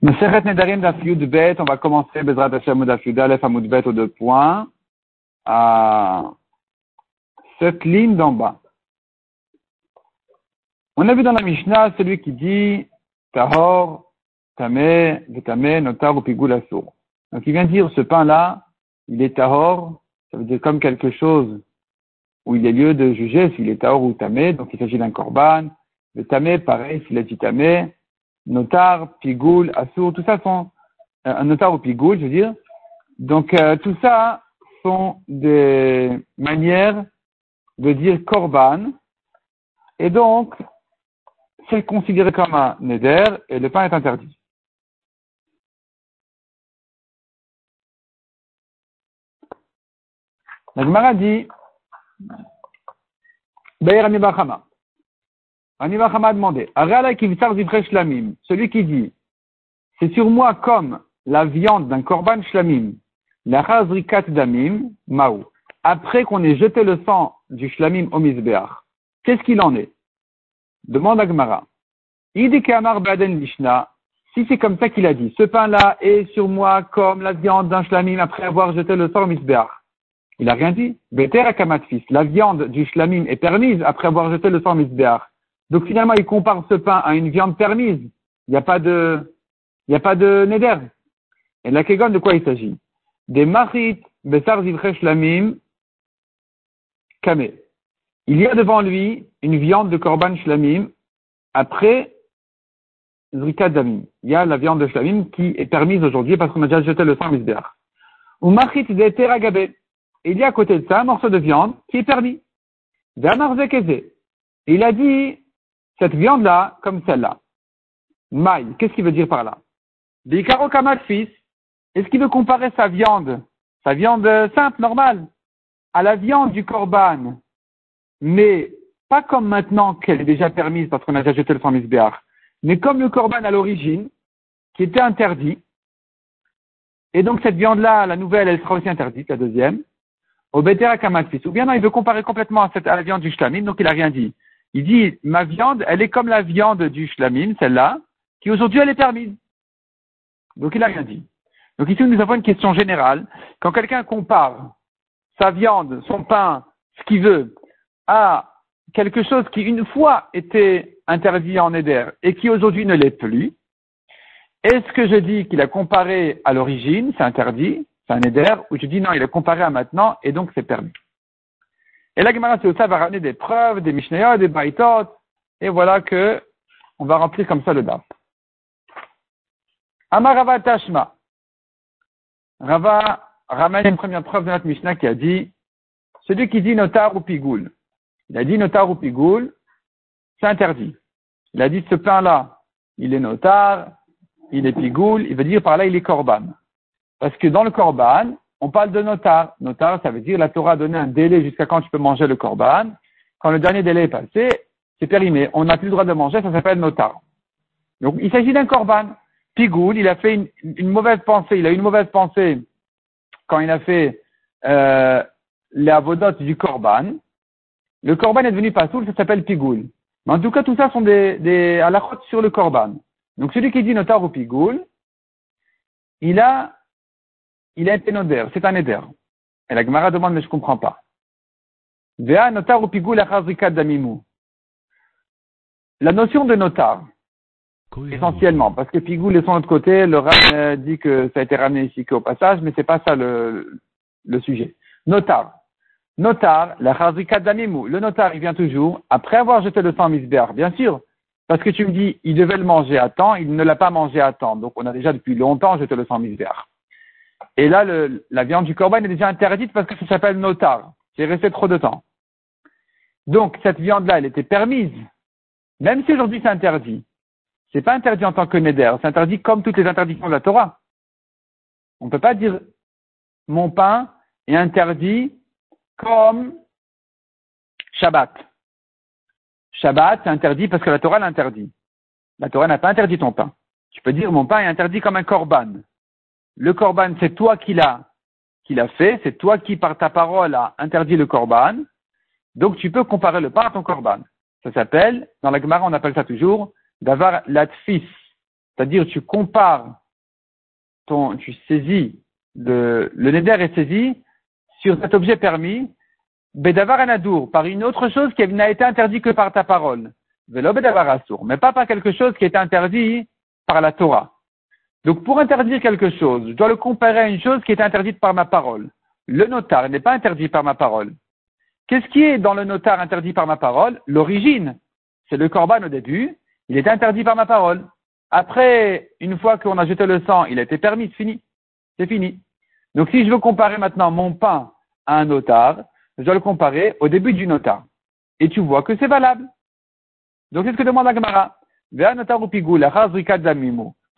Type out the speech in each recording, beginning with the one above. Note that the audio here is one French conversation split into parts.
Meseret Nedarim d'Af Bet, on va commencer Bezrat Hashem d'Af Yud Aleph Amud Bet aux deux points, à cette ligne d'en bas. On a vu dans la Mishnah celui qui dit Tahor, Tameh, Vetameh, Notar ou Asur. Donc il vient dire ce pain-là, il est Tahor, ça veut dire comme quelque chose où il y a lieu de juger s'il est Tahor ou Tameh, donc il s'agit d'un Korban. Le pareil, s'il est dit Tameh, notar, pigoul, assour, tout ça sont euh, un notar ou pigoul, je veux dire. Donc euh, tout ça sont des manières de dire korban, et donc c'est considéré comme un neder et le pain est interdit. La dit, Anima a demandé, celui qui dit, c'est sur moi comme la viande d'un korban shlamim, la chazrikat damim, maou, après qu'on ait jeté le sang du shlamim au misbeach, qu'est-ce qu'il en est? Demande à Gemara. baden lishna, si c'est comme ça qu'il a dit, ce pain-là est sur moi comme la viande d'un shlamim après avoir jeté le sang au misbeach. Il n'a rien dit. Beter akamat fils, la viande du shlamim est permise après avoir jeté le sang au misbeach. Donc finalement, il compare ce pain à une viande permise. Il n'y a pas de, il n'y a pas de neder. Et la kegon, de quoi il s'agit? Des marit besar lamim kame. Il y a devant lui une viande de korban shlamim après zrikat damim. Il y a la viande de shlamim qui est permise aujourd'hui parce qu'on a déjà jeté le sang misbeach. Ou marit de. Il y a à côté de ça un morceau de viande qui est permis. Il a dit, cette viande-là comme celle-là. Maï, qu'est-ce qu'il veut dire par là? Bikaro fils, est-ce qu'il veut comparer sa viande, sa viande simple, normale, à la viande du korban, mais pas comme maintenant qu'elle est déjà permise parce qu'on a déjà jeté le misbéar, mais comme le korban à l'origine, qui était interdit, et donc cette viande-là, la nouvelle, elle sera aussi interdite, la deuxième, au Betera fils. Ou bien non, il veut comparer complètement à, la viande du shlamim, donc il n'a rien dit. Il dit, ma viande, elle est comme la viande du shlamim, celle-là, qui aujourd'hui elle est permise. Donc il n'a rien dit. Donc ici nous avons une question générale. Quand quelqu'un compare sa viande, son pain, ce qu'il veut, à quelque chose qui une fois était interdit en éder et qui aujourd'hui ne l'est plus, est-ce que je dis qu'il a comparé à l'origine, c'est interdit, c'est un éder, ou je dis non, il a comparé à maintenant et donc c'est permis? Et la Gemara ça va ramener des preuves, des Mishnayot, des Baitot, et voilà que on va remplir comme ça le DAF. Amarava Tashma. Rava ramène une première preuve de notre Mishnah qui a dit, celui qui dit notar ou pigoul. Il a dit notar ou pigoul, c'est interdit. Il a dit ce pain-là, il est notar, il est pigoul, il veut dire par là il est korban. Parce que dans le korban, on parle de notar. Notar, ça veut dire la Torah a donné un délai jusqu'à quand tu peux manger le korban. Quand le dernier délai est passé, c'est périmé. On n'a plus le droit de manger, ça s'appelle notar. Donc, il s'agit d'un korban. Pigoul, il a fait une, mauvaise pensée. Il a eu une mauvaise pensée quand il a fait euh, la vodote du korban. Le korban est devenu pas soul, ça s'appelle pigoul. Mais en tout cas, tout ça sont des, des halakhot sur le korban. Donc, celui qui dit notar ou pigoul, il a il a été noder, c'est un éder. Et la Gemara demande, mais je ne comprends pas. La notion de notar, essentiellement, parce que Pigoul est sur l'autre côté, le Ram dit que ça a été ramené ici qu'au passage, mais c'est pas ça le, le sujet. Notar. Notar, la chazrikat damimou. Le notar, il vient toujours après avoir jeté le sang misbéar, bien sûr. Parce que tu me dis, il devait le manger à temps, il ne l'a pas mangé à temps. Donc on a déjà depuis longtemps jeté le sang misbéar. Et là, le, la viande du corban est déjà interdite parce que ça s'appelle notar. C'est resté trop de temps. Donc, cette viande-là, elle était permise. Même si aujourd'hui c'est interdit. C'est pas interdit en tant que neder. C'est interdit comme toutes les interdictions de la Torah. On ne peut pas dire mon pain est interdit comme Shabbat. Shabbat, c'est interdit parce que la Torah l'interdit. La Torah n'a pas interdit ton pain. Tu peux dire mon pain est interdit comme un korban le korban, c'est toi qui l'as, qui fait, c'est toi qui, par ta parole, a interdit le korban. Donc, tu peux comparer le pain à ton korban. Ça s'appelle, dans la Gemara, on appelle ça toujours, d'avoir latfis. c'est-à-dire tu compares ton, tu saisis le, le neder est saisi sur cet objet permis, bedavar anadour, par une autre chose qui n'a été interdite que par ta parole. Velo bedavar assour, mais pas par quelque chose qui est interdit par la Torah. Donc pour interdire quelque chose, je dois le comparer à une chose qui est interdite par ma parole. Le notar n'est pas interdit par ma parole. Qu'est-ce qui est dans le notar interdit par ma parole? L'origine. C'est le corban au début, il est interdit par ma parole. Après, une fois qu'on a jeté le sang, il a été permis, c'est fini. C'est fini. Donc si je veux comparer maintenant mon pain à un notar, je dois le comparer au début du notar. Et tu vois que c'est valable. Donc c'est ce que demande notar ou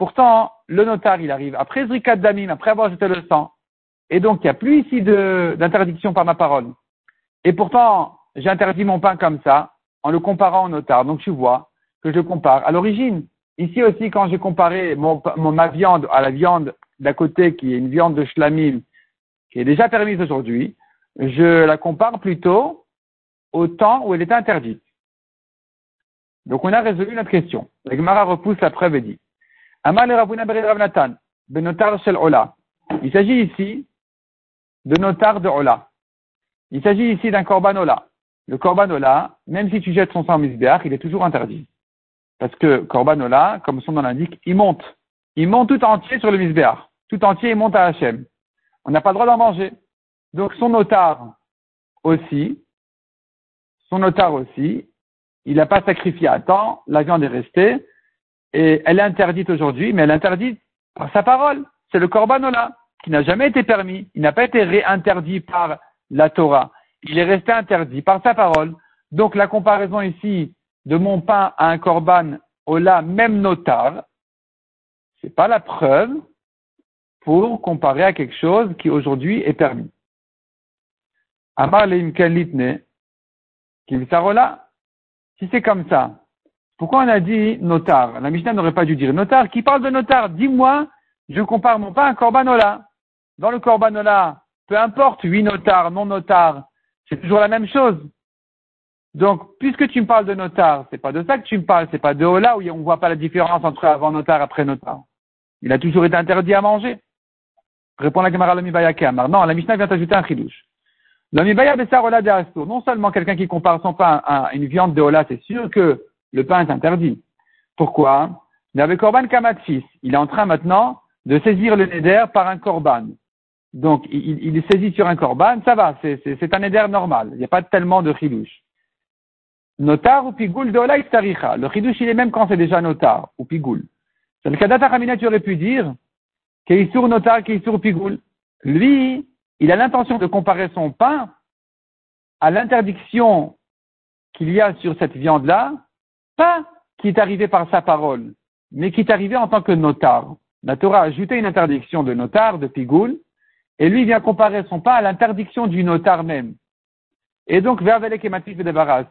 Pourtant, le notar, il arrive après Zrikat Damim, après avoir jeté le sang. Et donc, il n'y a plus ici d'interdiction par ma parole. Et pourtant, j'interdis mon pain comme ça, en le comparant au notar. Donc, tu vois que je compare à l'origine. Ici aussi, quand j'ai comparé ma viande à la viande d'à côté, qui est une viande de shlamim, qui est déjà permise aujourd'hui, je la compare plutôt au temps où elle était interdite. Donc, on a résolu notre question. La Gemara repousse la preuve et dit, Il s'agit ici de notar de Ola. Il s'agit ici d'un korban Ola. Le korban Ola, même si tu jettes son sang en il est toujours interdit. Parce que korban Ola, comme son nom l'indique, il monte. Il monte tout entier sur le misbéach. Tout entier, il monte à Hachem. On n'a pas le droit d'en manger. Donc son notar aussi, son notar aussi, il n'a pas sacrifié à temps, la viande est restée, et elle est interdite aujourd'hui, mais elle est interdite par sa parole. C'est le korban Ola qui n'a jamais été permis, il n'a pas été réinterdit par la Torah, il est resté interdit par sa parole. Donc la comparaison ici de mon pain à un korban ola même notar, c'est pas la preuve pour comparer à quelque chose qui aujourd'hui est permis. Amar litne, si c'est comme ça, pourquoi on a dit notar? La Mishnah n'aurait pas dû dire notar. Qui parle de notar? Dis-moi, je compare mon pain à un korban dans le Corbanola, peu importe, oui notar, non notar, c'est toujours la même chose. Donc, puisque tu me parles de notar, c'est pas de ça que tu me parles, c'est pas de Ola où on ne voit pas la différence entre avant notar après notar. Il a toujours été interdit à manger. Répond la Gemara Lomibaya Kamar. Non, la Mishnah vient t'ajouter un chidouche. Lomibaya Bessar Ola de Non seulement quelqu'un qui compare son pain à une viande de Ola, c'est sûr que le pain est interdit. Pourquoi? Mais avec Korban il est en train maintenant de saisir le neder par un Korban. Donc, il, il, est saisi sur un korban, ça va, c'est un éder normal. Il n'y a pas tellement de chidouche. Notar ou pigoul de taricha. Le chidouche, il est même quand c'est déjà notar ou pigoul. C'est le kadata ramina, tu aurais pu dire, keisur notar, keisur pigoul. Lui, il a l'intention de comparer son pain à l'interdiction qu'il y a sur cette viande-là, pas qui est arrivé par sa parole, mais qui est arrivé en tant que notar. La Torah a ajouté une interdiction de notar, de pigoul, et lui vient comparer son pain à l'interdiction du notar même. Et donc, Vervelek et Matif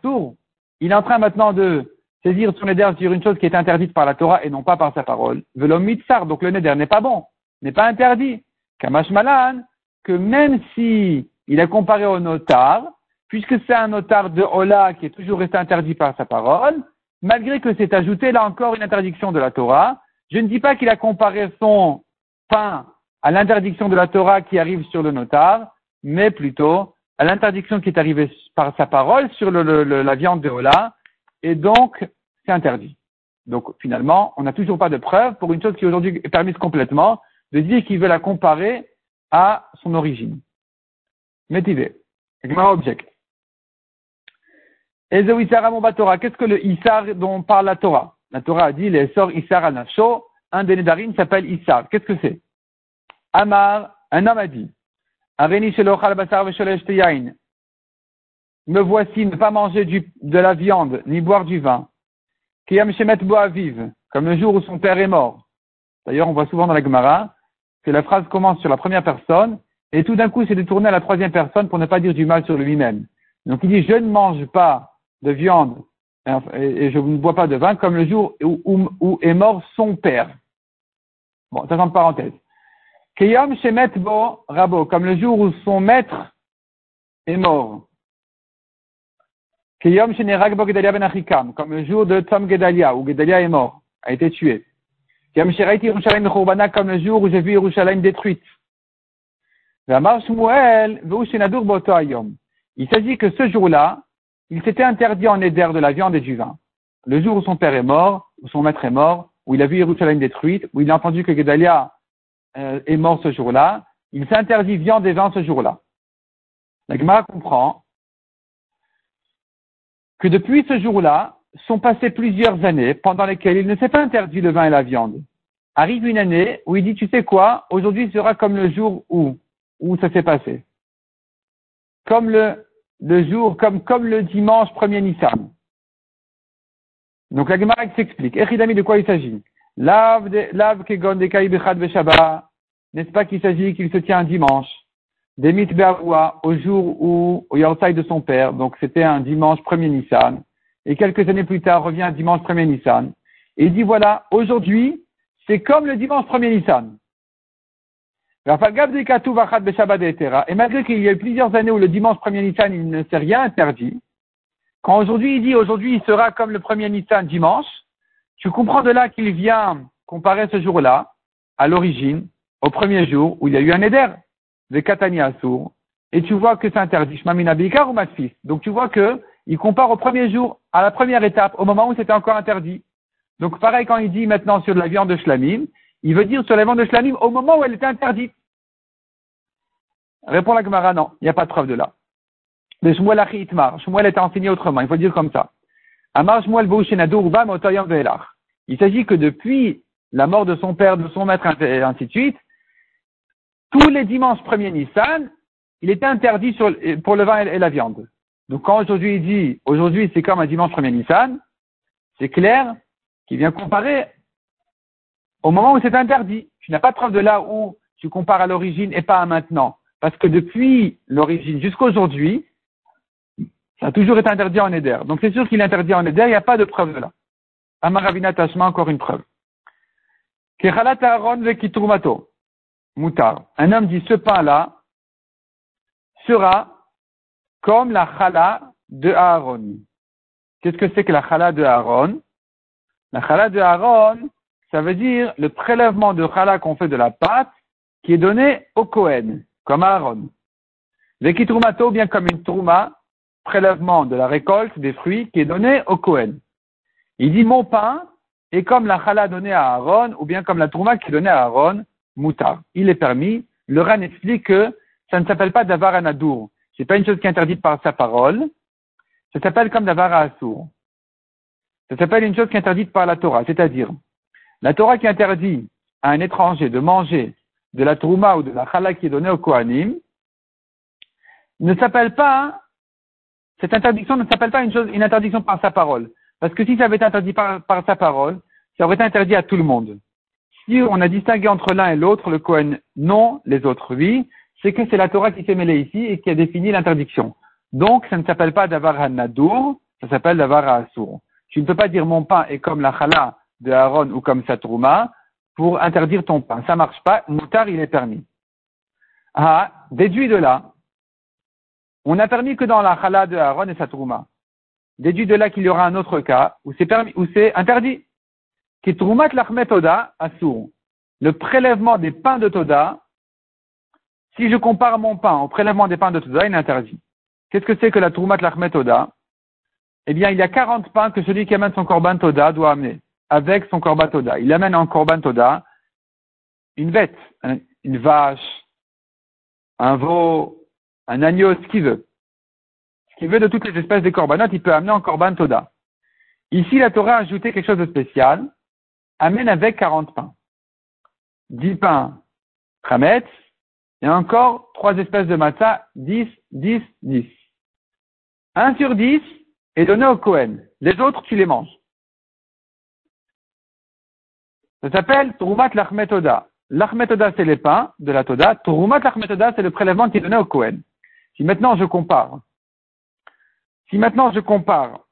Sourd, il est en train maintenant de saisir son neder sur une chose qui est interdite par la Torah et non pas par sa parole. Velom mitzar, donc le neder n'est pas bon, n'est pas interdit. Kamash malan, que même si il a comparé au notar, puisque c'est un notar de Ola qui est toujours resté interdit par sa parole, malgré que c'est ajouté là encore une interdiction de la Torah, je ne dis pas qu'il a comparé son pain à l'interdiction de la Torah qui arrive sur le notar, mais plutôt à l'interdiction qui est arrivée par sa parole sur le, la viande de Ola, et donc c'est interdit. Donc finalement, on n'a toujours pas de preuve pour une chose qui aujourd'hui est permise complètement, de dire qu'il veut la comparer à son origine. Métivé. Object. Qu'est-ce que le Issar dont parle la Torah? La Torah a dit, les sort Issar al un des Nedarim s'appelle Issar. Qu'est-ce que c'est? Amar, un homme a dit, me voici ne pas manger de la viande, ni boire du vin. Kiyam Shemet vive, comme le jour où son père est mort. D'ailleurs, on voit souvent dans la Gemara que la phrase commence sur la première personne, et tout d'un coup, c'est détourné à la troisième personne pour ne pas dire du mal sur lui-même. Donc il dit, je ne mange pas de viande et je ne bois pas de vin comme le jour où, où est mort son père. Bon, ça en parenthèse. Shemet Bo Rabo, comme le jour où son maître est mort. Bo Gedalia Ben Achikam, comme le jour de Tom Gedalia, où Gedalia est mort, a été tué. comme le jour où j'ai vu Yerushalayim détruite. Il s'agit que ce jour-là, il s'était interdit en éder de la viande et du vin. Le jour où son père est mort, où son maître est mort, où il a vu Yerushalayim détruite, où il a entendu que Gedalia euh, est mort ce jour-là, il s'est interdit viande et vin ce jour-là. La comprend que depuis ce jour-là, sont passées plusieurs années pendant lesquelles il ne s'est pas interdit le vin et la viande. Arrive une année où il dit, tu sais quoi, aujourd'hui sera comme le jour où, où ça s'est passé. Comme le, le jour, comme, comme le dimanche premier Nissan. Donc la Gemara s'explique. Echidami, de quoi il s'agit? Lave, kegon, de N'est-ce pas qu'il s'agit qu'il se tient un dimanche? Demit Be'arua, au jour où, au Yortaï de son père, donc c'était un dimanche premier Nissan, et quelques années plus tard revient un dimanche premier Nissan, et il dit voilà, aujourd'hui, c'est comme le dimanche premier Nissan. Et malgré qu'il y a eu plusieurs années où le dimanche premier Nissan, il ne s'est rien interdit, quand aujourd'hui il dit aujourd'hui il sera comme le premier Nissan dimanche, tu comprends de là qu'il vient comparer ce jour-là, à l'origine, au premier jour où il y a eu un éder de Katani Assour, et tu vois que c'est interdit, ou Matfis. Donc tu vois que il compare au premier jour, à la première étape, au moment où c'était encore interdit. Donc pareil quand il dit maintenant sur la viande de Shlamim, il veut dire sur la viande de Shlamim au moment où elle était interdite. Répond la Gemara, non, il n'y a pas de preuve de là. Mais Shmuel Itmar, Shmuel était enseigné autrement, il faut dire comme ça. Amar Shmuel Il s'agit que depuis la mort de son père, de son maître, ainsi de suite, tous les dimanches premier Nissan, il était interdit pour le vin et la viande. Donc quand aujourd'hui il dit, aujourd'hui c'est comme un dimanche premier Nissan, c'est clair qu'il vient comparer au moment où c'est interdit. Tu n'as pas de preuve de là où tu compares à l'origine et pas à maintenant. Parce que depuis l'origine jusqu'à aujourd'hui, ça a toujours été interdit en Éder. Donc c'est sûr qu'il est interdit en Éder, il n'y a pas de preuve de là. Amaravina Tashma, encore une preuve. Kechalat Aaron Moutar. Un homme dit ce pain-là sera comme la chala de Aaron. Qu'est-ce que c'est que la chala de Aaron? La chala de Aaron, ça veut dire le prélèvement de chala qu'on fait de la pâte qui est donné au Kohen, comme Aaron. Vekitrumato, bien comme une trouma, prélèvement de la récolte des fruits qui est donné au Kohen. Il dit mon pain est comme la chala donnée à Aaron, ou bien comme la trouma qui est donnée à Aaron, moutar. Il est permis. Le Ran explique que ça ne s'appelle pas d'avar à nadour. C'est pas une chose qui est interdite par sa parole. Ça s'appelle comme d'avar à assour. Ça s'appelle une chose qui est interdite par la Torah. C'est-à-dire, la Torah qui interdit à un étranger de manger de la trouma ou de la chala qui est donnée au Kohanim, ne s'appelle pas, cette interdiction ne s'appelle pas une chose, une interdiction par sa parole. Parce que si ça avait été interdit par sa parole, ça aurait été interdit à tout le monde si on a distingué entre l'un et l'autre, le Kohen non, les autres oui, c'est que c'est la Torah qui s'est mêlée ici et qui a défini l'interdiction. Donc, ça ne s'appelle pas d'avar hanadour, ça s'appelle d'avar assour. Tu ne peux pas dire mon pain est comme la chala de Aaron ou comme sa trouma pour interdire ton pain. Ça marche pas. Moutar, il est permis. Ah, déduit de là, on n'a permis que dans la chala de Aaron et sa trouma. Déduit de là qu'il y aura un autre cas où c'est permis, où c'est interdit. Qui troumat toda assour. Le prélèvement des pains de Toda, si je compare mon pain au prélèvement des pains de Toda, il est interdit. Qu'est-ce que c'est que la troumat toda? Eh bien, il y a 40 pains que celui qui amène son korban Toda doit amener avec son korban Toda. Il amène en korban Toda une bête, une vache, un veau, un agneau, ce qu'il veut. Ce qu'il veut de toutes les espèces de corbanotes, il peut amener en korban Toda. Ici, la Torah a ajouté quelque chose de spécial amène avec 40 pains. 10 pains Khametz, et encore trois espèces de matzah, 10, 10, 10. 1 sur 10 est donné au Kohen. Les autres, tu les manges. Ça s'appelle Turumat Lachmetoda. Lachmetoda, c'est les pains de la Toda. Turumat Lachmetoda, c'est le prélèvement qui est donné au Kohen. Si maintenant je compare, si maintenant je compare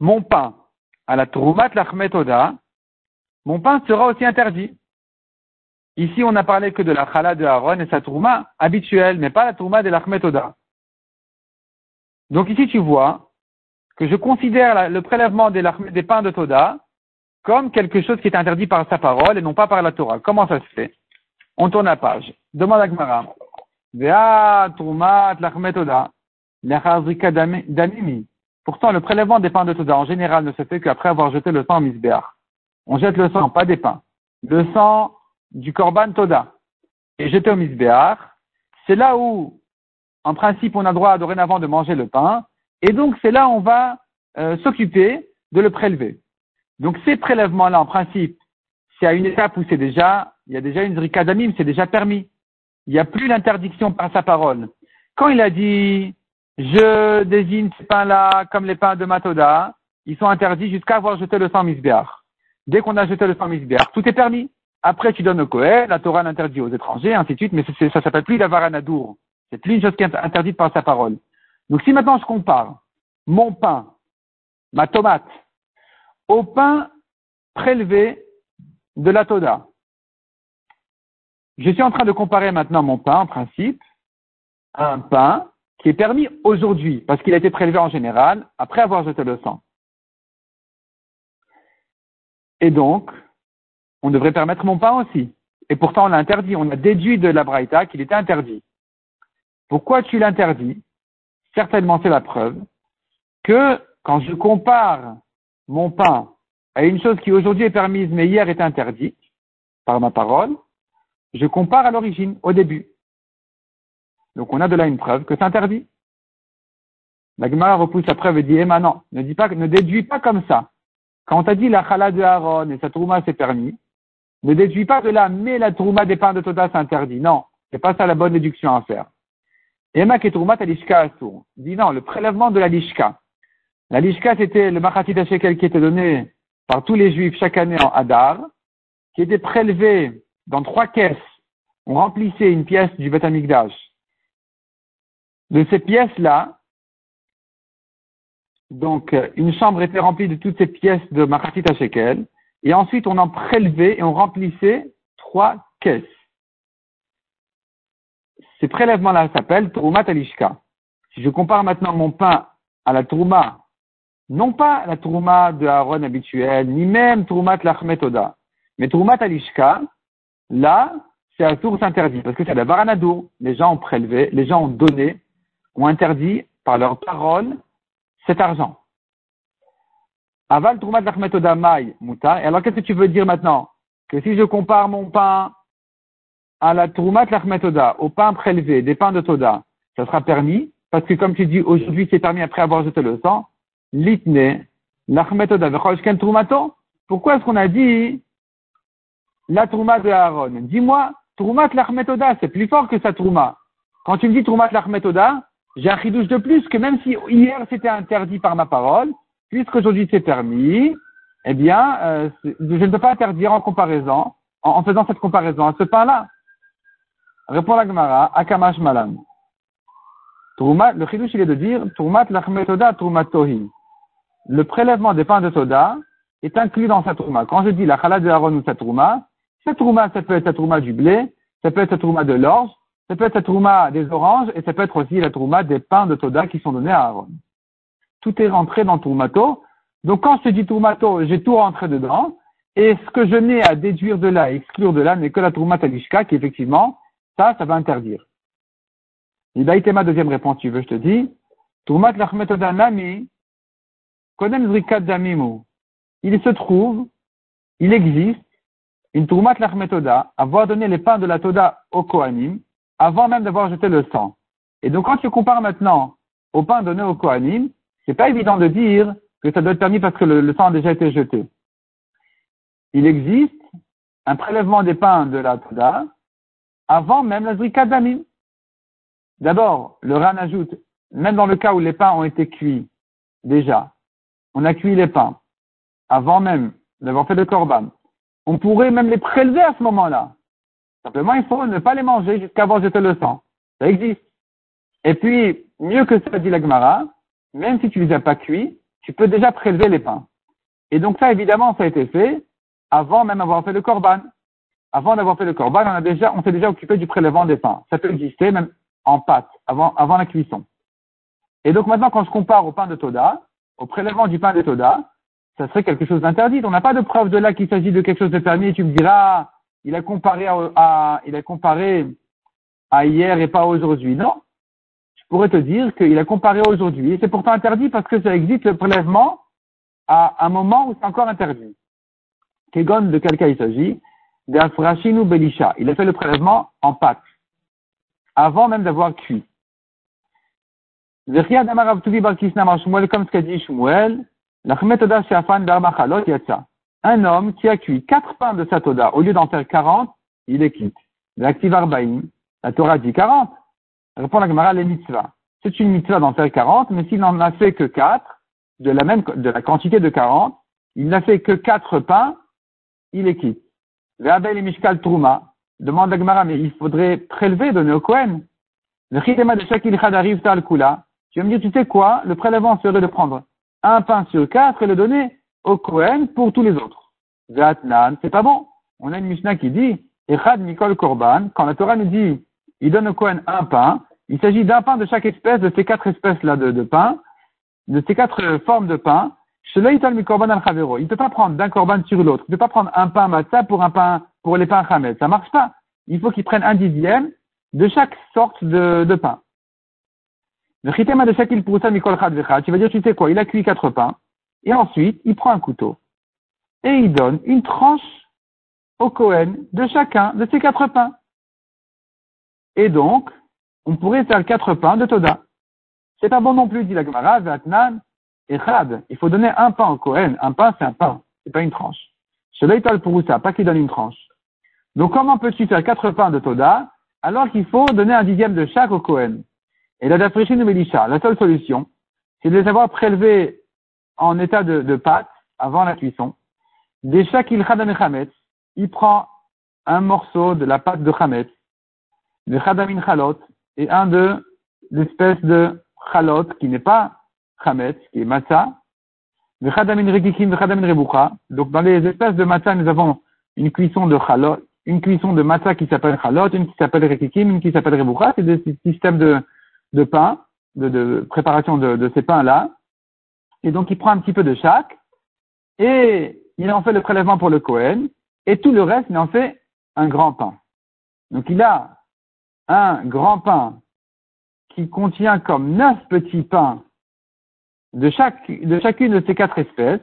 mon pain à la Troumat Lachmetoda, mon pain sera aussi interdit. Ici, on n'a parlé que de la Chala de Aaron et sa Trouma habituelle, mais pas la Trouma de l'Achmetoda. Donc ici, tu vois que je considère le prélèvement des pains de Toda comme quelque chose qui est interdit par sa parole et non pas par la Torah. Comment ça se fait? On tourne la page. Demande à Gmara. Pourtant, le prélèvement des pains de Toda en général ne se fait qu'après avoir jeté le sang en misbéach. On jette le sang, pas des pains. Le sang du korban Toda est jeté au misbéach. C'est là où, en principe, on a droit dorénavant de manger le pain. Et donc, c'est là où on va euh, s'occuper de le prélever. Donc ces prélèvements-là, en principe, c'est à une étape où c'est déjà, il y a déjà une zrikadamim, c'est déjà permis. Il n'y a plus l'interdiction par sa parole. Quand il a dit, je désigne ces pains-là comme les pains de Matoda, ils sont interdits jusqu'à avoir jeté le sang misbéar. Dès qu'on a jeté le sang misbéar, tout est permis. Après, tu donnes au Kohen, la Torah l'interdit aux étrangers, ainsi de suite, mais ça s'appelle plus la varanadour. C'est plus une chose qui est interdite par sa parole. Donc si maintenant je compare mon pain, ma tomate, au pain prélevé de la Toda. Je suis en train de comparer maintenant mon pain, en principe, à un pain qui est permis aujourd'hui, parce qu'il a été prélevé en général, après avoir jeté le sang. Et donc, on devrait permettre mon pain aussi. Et pourtant, on l'a interdit. On a déduit de la Braïta qu'il était interdit. Pourquoi tu l'interdis? Certainement, c'est la preuve que quand je compare mon pain à une chose qui aujourd'hui est permise mais hier est interdite par ma parole, je compare à l'origine, au début. Donc on a de là une preuve que c'est interdit. La Gemara repousse la preuve et dit, eh ben non, ne dis pas, ne déduis pas comme ça. Quand on t'a dit la chala de Aaron et sa trouma c'est permis, ne déduis pas de là, mais la trouma des pains de Toda c'est interdit. Non, c'est pas ça la bonne déduction à faire. Ema ke trouma talishka asur. Dit non, le prélèvement de la lishka. La lishka, c'était le machatit shekel qui était donné par tous les juifs chaque année en Hadar, qui était prélevé dans trois caisses. On remplissait une pièce du Beth De ces pièces-là, donc une chambre était remplie de toutes ces pièces de machatit shekel, et ensuite on en prélevait et on remplissait trois caisses. Ces prélèvements-là s'appellent Troumat Alishka. Si je compare maintenant mon pain à la Trouma non pas la Trouma de Aaron habituelle, ni même Troumat Lachmetoda, mais Troumat Alishka, là, c'est à source interdite, parce que c'est la Varanadour. Les gens ont prélevé, les gens ont donné, ont interdit par leur parole cet argent. Aval Troumat Lachmetoda Mai Muta. Et alors, qu'est-ce que tu veux dire maintenant? Que si je compare mon pain à la Troumat Lachmetoda, au pain prélevé, des pains de Toda, ça sera permis, parce que comme tu dis, aujourd'hui c'est permis après avoir jeté le sang, litne, trumato. Pourquoi est-ce qu'on a dit la trouma de Aaron? Dis-moi, troumat l'achmetoda, c'est plus fort que sa trouma. Quand tu me dis troumat l'achmetoda, j'ai un chidouche de plus que même si hier c'était interdit par ma parole, puisqu'aujourd'hui c'est permis, eh bien, euh, je ne peux pas interdire en comparaison, en, faisant cette comparaison à ce pain-là. Répond la Gemara, Akamash Malam. le chidouche il est de dire, Troumat l'achmetoda tohi le prélèvement des pains de soda est inclus dans sa trouma. Quand je dis la chalade de Aaron ou sa trouma, cette trouma, ça peut être sa trouma du blé, ça peut être sa trouma de l'orge, ça peut être sa trouma des oranges, et ça peut être aussi la trouma des pains de soda qui sont donnés à Aaron. Tout est rentré dans troumato. Donc quand je dis troumato, j'ai tout rentré dedans, et ce que je n'ai à déduire de là, exclure de là, n'est que la trouma talishka, qui effectivement, ça, ça va interdire. Été ma deuxième réponse, tu veux, je te dis. Troumat lachmetoda nami, il se trouve, il existe une Troumat Lachmetoda, avoir donné les pains de la Toda au Kohanim, avant même d'avoir jeté le sang. Et donc, quand tu compares maintenant au pain donné au Kohanim, c'est pas évident de dire que ça doit être permis parce que le, sang a déjà été jeté. Il existe un prélèvement des pains de la Toda avant même la Zrika d'Amim. D'abord, le Ran ajoute, même dans le cas où les pains ont été cuits déjà, on a cuit les pains, avant même d'avoir fait le korban. On pourrait même les prélever à ce moment-là. Simplement, il faut ne pas les manger jusqu'à avoir jeté le sang. Ça existe. Et puis, mieux que ça, dit la Gemara, même si tu les as pas cuits, tu peux déjà prélever les pains. Et donc ça, évidemment, ça a été fait avant même d'avoir fait le korban. Avant d'avoir fait le korban, on a déjà, on s'est déjà occupé du prélèvement des pains. Ça peut exister même en pâte, avant, avant la cuisson. Et donc maintenant, quand je compare au pain de Toda, au prélèvement du pain de Toda, ça serait quelque chose d'interdit. On n'a pas de preuve de là qu'il s'agit de quelque chose de permis tu me diras, il a comparé à, il a comparé à hier et pas aujourd'hui. Non. Je pourrais te dire qu'il a comparé aujourd'hui et c'est pourtant interdit parce que ça existe le prélèvement à un moment où c'est encore interdit. Kegon, de quel cas il s'agit? ou Belisha. Il a fait le prélèvement en pâte avant même d'avoir cuit. Un homme qui a cuit quatre pains de Satoda, au lieu d'en faire 40, il est quitte. La Torah dit 40. Répond la Gemara, les mitzvahs. C'est une mitzvah d'en faire 40, mais s'il n'en a fait que 4, de la même, de la quantité de 40, il n'a fait que 4 pains, il est quitte. Ve'abel et Mishkal Truma. Demande la Gemara, mais il faudrait prélever, donner au Kohen. Le de Shakil arrive tal kula. Tu vas me dire, tu sais quoi? Le prélèvement serait de prendre un pain sur quatre et le donner au Kohen pour tous les autres. Vatnan, c'est pas bon. On a une Mishnah qui dit, Echad Mikol Korban, quand la Torah nous dit, il donne au Kohen un pain, il s'agit d'un pain de chaque espèce, de ces quatre espèces-là de, de pain, de ces quatre formes de pain. Il ne peut pas prendre d'un korban sur l'autre. Il ne peut pas prendre un pain matzah pour un pain, pour les pains chamet. Ça marche pas. Il faut qu'il prenne un dixième de chaque sorte de pain. Le chitema de shakil ça mikol chad vechad, tu vas dire, tu sais quoi, il a cuit quatre pains, et ensuite, il prend un couteau, et il donne une tranche au Cohen de chacun de ces quatre pains. Et donc, on pourrait faire quatre pains de Toda. C'est pas bon non plus, dit la Gemara, Vatnan, et Chad. Il faut donner un pain au Cohen. Un pain, c'est un pain, c'est pas une tranche. Cela pour ça, pas qu'il donne une tranche. Donc, comment peux-tu faire quatre pains de Toda, alors qu'il faut donner un dixième de chaque au Cohen? Et la dafrichine Mélisha, la seule solution, c'est de les avoir prélevés en état de, pâte avant la cuisson. Des shakil chadam chametz, il prend un morceau de la pâte de chametz, de chadamin chalot, et un de l'espèce de chalot qui n'est pas chametz, qui est matzah, de chadamin rekikim, de chadamin rebucha. Donc dans les espèces de matzah, nous avons une cuisson de chalot, une cuisson de matzah qui s'appelle chalot, une qui s'appelle rekikim, une qui s'appelle rebucha. C'est des systèmes de de pain, de, préparation de, ces pains-là. Et donc, il prend un petit peu de chaque et il en fait le prélèvement pour le Cohen et tout le reste, il en fait un grand pain. Donc, il a un grand pain qui contient comme neuf petits pains de, chaque, de chacune de ces quatre espèces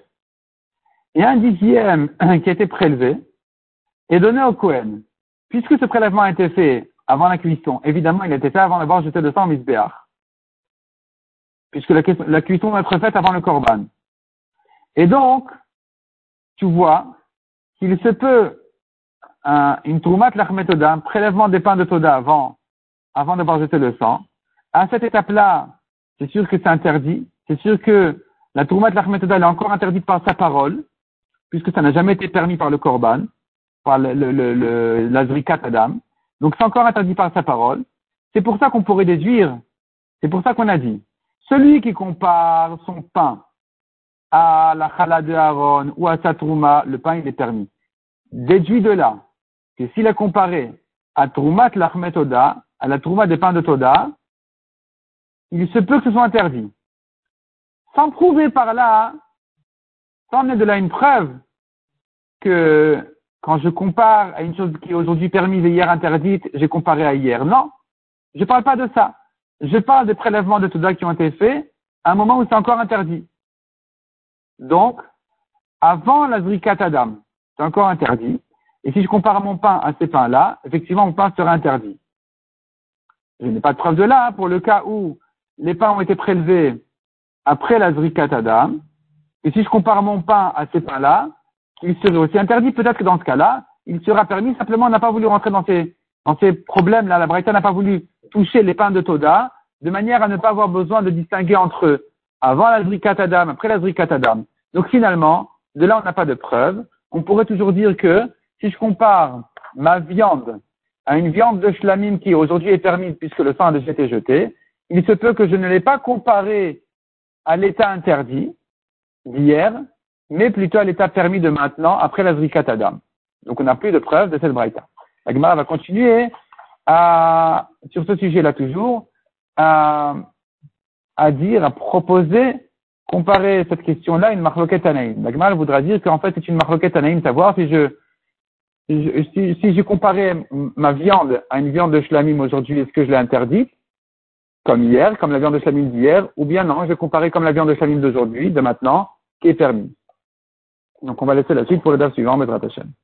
et un dixième qui a été prélevé et donné au Cohen. Puisque ce prélèvement a été fait avant la cuisson. Évidemment, il était fait avant d'avoir jeté le sang au misbéach. Puisque la, cuisson doit être faite avant le korban. Et donc, tu vois qu'il se peut un, une troumat lachmetoda, un prélèvement des pains de toda avant, avant d'avoir jeté le sang. À cette étape-là, c'est sûr que c'est interdit. C'est sûr que la troumat lachmetoda est encore interdite par sa parole, puisque ça n'a jamais été permis par le korban, par le, le, le Adam. Donc c'est encore interdit par sa parole. C'est pour ça qu'on pourrait déduire, c'est pour ça qu'on a dit, celui qui compare son pain à la chala de Aaron ou à sa trouma, le pain il est permis. Déduit de là que s'il a comparé à troumat l'achmet Oda, à la trouma des pains de Toda, il se peut que ce soit interdit. Sans prouver par là, sans amener de là une preuve que quand je compare à une chose qui est aujourd'hui permise et hier interdite, j'ai comparé à hier. Non, je ne parle pas de ça. Je parle des prélèvements de Touda qui ont été faits à un moment où c'est encore interdit. Donc, avant la Zrikat Adam, c'est encore interdit. Et si je compare mon pain à ces pains-là, effectivement, mon pain sera interdit. Je n'ai pas de preuve de là, pour le cas où les pains ont été prélevés après la Zrikat Adam. Et si je compare mon pain à ces pains-là, il serait aussi interdit. Peut-être que dans ce cas-là, il sera permis. Simplement, on n'a pas voulu rentrer dans ces, dans ces problèmes-là. La Braïta n'a pas voulu toucher les pains de Toda, de manière à ne pas avoir besoin de distinguer entre eux avant la Zrikat Adam, après la Zrikat Adam. Donc finalement, de là, on n'a pas de preuve. On pourrait toujours dire que si je compare ma viande à une viande de shlamim qui aujourd'hui est permise puisque le sang a déjà été jeté, il se peut que je ne l'ai pas comparé à l'état interdit d'hier, mais plutôt à l'état permis de maintenant, après la Zrikat Adam. Donc on n'a plus de preuves de cette braïta. La Gemara va continuer à, sur ce sujet-là toujours, à, à dire, à proposer comparer cette question-là à une marloquette anaïm. La voudra dire qu'en fait c'est une marloquette anaïm, savoir si je, si, si, je comparais ma viande à une viande de shlamim aujourd'hui, est-ce que je l'ai interdite comme hier, comme la viande de shlamim d'hier, ou bien non, je comparer comme la viande de shlamim d'aujourd'hui, de maintenant, qui est permis. Donc on va laisser la suite pour le DAF suivant, Bezrat Hashem.